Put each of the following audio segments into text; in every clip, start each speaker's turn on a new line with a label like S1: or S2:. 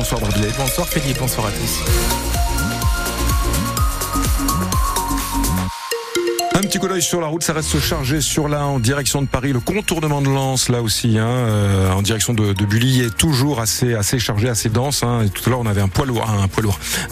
S1: Bonsoir Bradley.
S2: Bonsoir Philippe, bonsoir à tous.
S1: Un petit coup d'œil sur la route, ça reste chargé sur la en direction de Paris, le contournement de Lens là aussi, hein, euh, en direction de, Bully est toujours assez chargé, assez dense. Hein. Tout à l'heure on avait un poids lourd,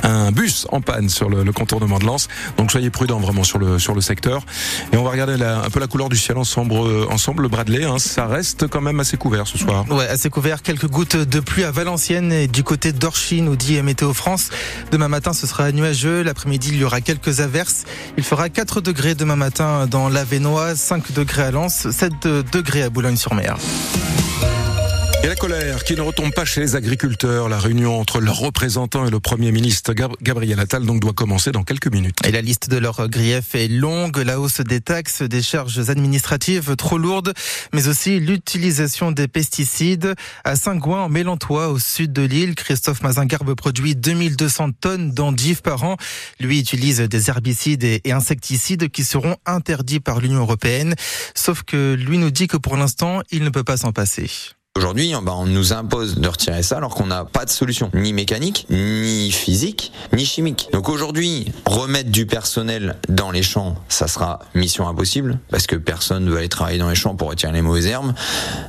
S1: un bus en panne sur le, le, contournement de Lens. Donc soyez prudents vraiment sur le sur le secteur. Et on va regarder un peu la couleur du ciel ensemble, ensemble Bradley. Hein, ça reste quand même assez couvert ce soir.
S2: Ouais, assez couvert. Quelques gouttes de pluie à Valenciennes et du côté d'Orchy, nous dit Météo France. Demain matin ce sera nuageux. L'après-midi il y aura quelques averses. Il fera 4 degrés demain matin dans l'Avenoise, 5 degrés à Lens, 7 degrés à Boulogne-sur-Mer.
S1: Et la colère qui ne retombe pas chez les agriculteurs. La réunion entre leurs représentants et le Premier ministre Gabriel Attal donc doit commencer dans quelques minutes.
S2: Et la liste de leurs griefs est longue. La hausse des taxes, des charges administratives trop lourdes, mais aussi l'utilisation des pesticides. À Saint-Gouin, en Mélantois, au sud de l'île, Christophe Mazingarbe produit 2200 tonnes d'endives par an. Lui utilise des herbicides et insecticides qui seront interdits par l'Union européenne. Sauf que lui nous dit que pour l'instant, il ne peut pas s'en passer.
S3: Aujourd'hui, bah, on nous impose de retirer ça alors qu'on n'a pas de solution, ni mécanique, ni physique, ni chimique. Donc aujourd'hui, remettre du personnel dans les champs, ça sera mission impossible parce que personne ne veut aller travailler dans les champs pour retirer les mauvaises herbes.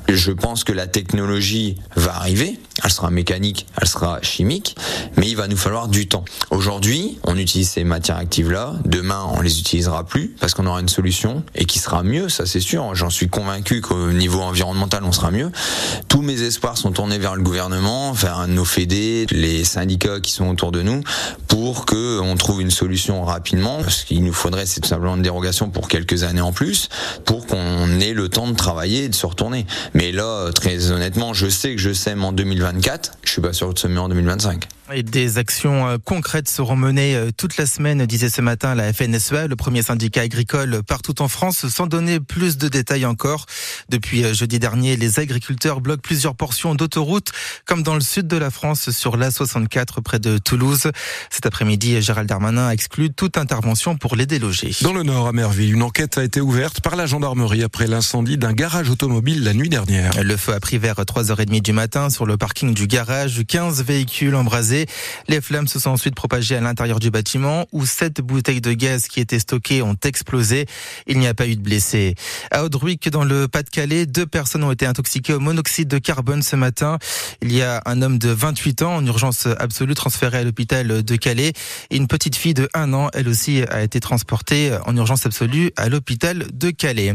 S3: Je pense que la technologie va arriver, elle sera mécanique, elle sera chimique, mais il va nous falloir du temps. Aujourd'hui, on utilise ces matières actives-là, demain on les utilisera plus parce qu'on aura une solution et qui sera mieux, ça c'est sûr. J'en suis convaincu qu'au niveau environnemental on sera mieux. Tous mes espoirs sont tournés vers le gouvernement, vers nos fédés, les syndicats qui sont autour de nous, pour que on trouve une solution rapidement. Ce qu'il nous faudrait, c'est tout simplement une dérogation pour quelques années en plus, pour qu'on ait le temps de travailler et de se retourner. Mais là, très honnêtement, je sais que je sème en 2024, je suis pas sûr de semer en 2025.
S2: Et des actions euh, concrètes seront menées euh, toute la semaine, disait ce matin la FNSEA, le premier syndicat agricole partout en France, sans donner plus de détails encore. Depuis euh, jeudi dernier, les agriculteurs bloquent plusieurs portions d'autoroute, comme dans le sud de la France, sur l'A64 près de Toulouse. Cet après-midi, Gérald Darmanin a exclu toute intervention pour les déloger.
S1: Dans le nord, à Merville, une enquête a été ouverte par la gendarmerie après l'incendie d'un garage automobile la nuit dernière.
S2: Le feu a pris vers 3h30 du matin sur le parking du garage. 15 véhicules embrasés les flammes se sont ensuite propagées à l'intérieur du bâtiment où sept bouteilles de gaz qui étaient stockées ont explosé. Il n'y a pas eu de blessés. À Audruic, dans le Pas-de-Calais, deux personnes ont été intoxiquées au monoxyde de carbone ce matin. Il y a un homme de 28 ans en urgence absolue transféré à l'hôpital de Calais et une petite fille de 1 an, elle aussi, a été transportée en urgence absolue à l'hôpital de Calais.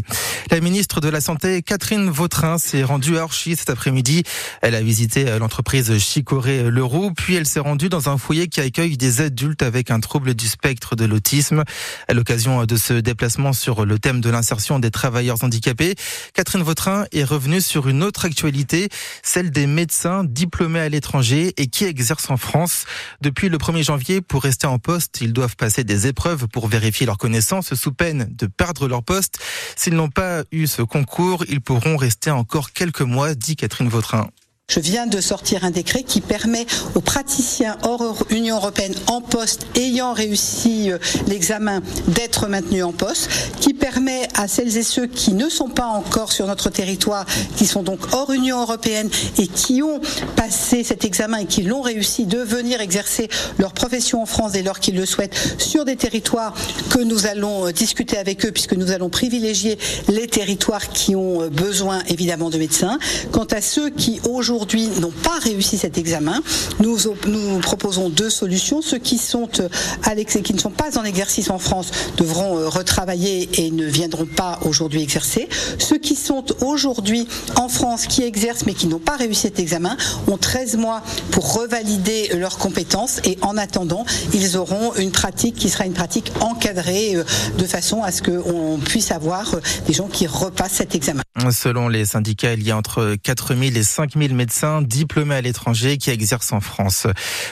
S2: La ministre de la Santé, Catherine Vautrin, s'est rendue à Orchy cet après-midi. Elle a visité l'entreprise Chicoré-Leroux, puis elle s'est rendue dans un foyer qui accueille des adultes avec un trouble du spectre de l'autisme. À l'occasion de ce déplacement sur le thème de l'insertion des travailleurs handicapés, Catherine Vautrin est revenue sur une autre actualité, celle des médecins diplômés à l'étranger et qui exercent en France. Depuis le 1er janvier, pour rester en poste, ils doivent passer des épreuves pour vérifier leurs connaissances sous peine de perdre leur poste. S'ils n'ont pas eu ce concours, ils pourront rester encore quelques mois, dit Catherine Vautrin.
S4: Je viens de sortir un décret qui permet aux praticiens hors Union européenne en poste ayant réussi euh, l'examen d'être maintenus en poste, qui permet à celles et ceux qui ne sont pas encore sur notre territoire, qui sont donc hors Union européenne et qui ont passé cet examen et qui l'ont réussi, de venir exercer leur profession en France dès lors qu'ils le souhaitent sur des territoires que nous allons euh, discuter avec eux puisque nous allons privilégier les territoires qui ont euh, besoin évidemment de médecins. Quant à ceux qui aujourd'hui aujourd'hui n'ont pas réussi cet examen, nous, nous proposons deux solutions. Ceux qui sont euh, à qui ne sont pas en exercice en France devront euh, retravailler et ne viendront pas aujourd'hui exercer. Ceux qui sont aujourd'hui en France, qui exercent mais qui n'ont pas réussi cet examen, ont 13 mois pour revalider leurs compétences et en attendant, ils auront une pratique qui sera une pratique encadrée euh, de façon à ce qu'on puisse avoir des gens qui repassent cet examen.
S2: Selon les syndicats, il y a entre 4000 et 5000 médecins diplômés à l'étranger qui exercent en France.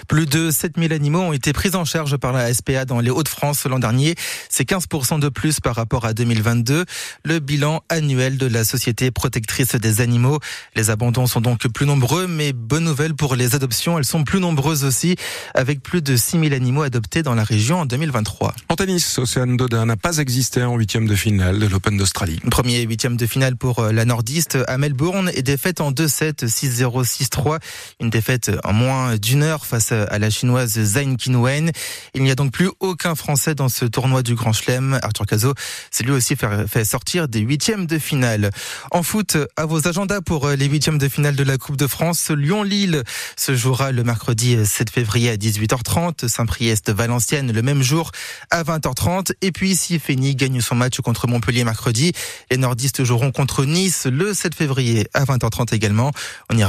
S2: Plus de 7000 animaux ont été pris en charge par la SPA dans les Hauts-de-France l'an dernier. C'est 15% de plus par rapport à 2022. Le bilan annuel de la Société protectrice des animaux. Les abandons sont donc plus nombreux, mais bonne nouvelle pour les adoptions. Elles sont plus nombreuses aussi, avec plus de 6000 animaux adoptés dans la région en 2023.
S1: En tennis, Océane Dodin n'a pas existé en huitième de finale de l'Open d'Australie.
S2: Premier huitième de finale pour la nordiste à Melbourne et défaite en 2-7, 6 6-0, 6-3. Une défaite en moins d'une heure face à la chinoise Zhang Qinwen. Il n'y a donc plus aucun Français dans ce tournoi du Grand Chelem. Arthur Cazot s'est lui aussi fait sortir des huitièmes de finale. En foot, à vos agendas pour les huitièmes de finale de la Coupe de France, Lyon-Lille se jouera le mercredi 7 février à 18h30, Saint-Priest-Valenciennes le même jour à 20h30. Et puis si Fény gagne son match contre Montpellier mercredi, les nordistes joueront contre Nice le 7 février à 20h30 également.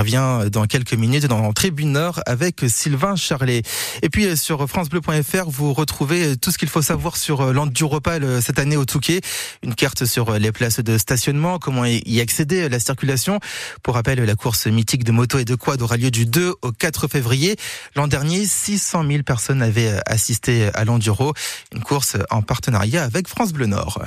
S2: Revient dans quelques minutes dans Tribune Nord avec Sylvain Charlet. Et puis sur francebleu.fr, vous retrouvez tout ce qu'il faut savoir sur l'Enduropal cette année au Touquet. Une carte sur les places de stationnement, comment y accéder, la circulation. Pour rappel, la course mythique de moto et de quad aura lieu du 2 au 4 février. L'an dernier, 600 000 personnes avaient assisté à l'Enduro, une course en partenariat avec France Bleu Nord.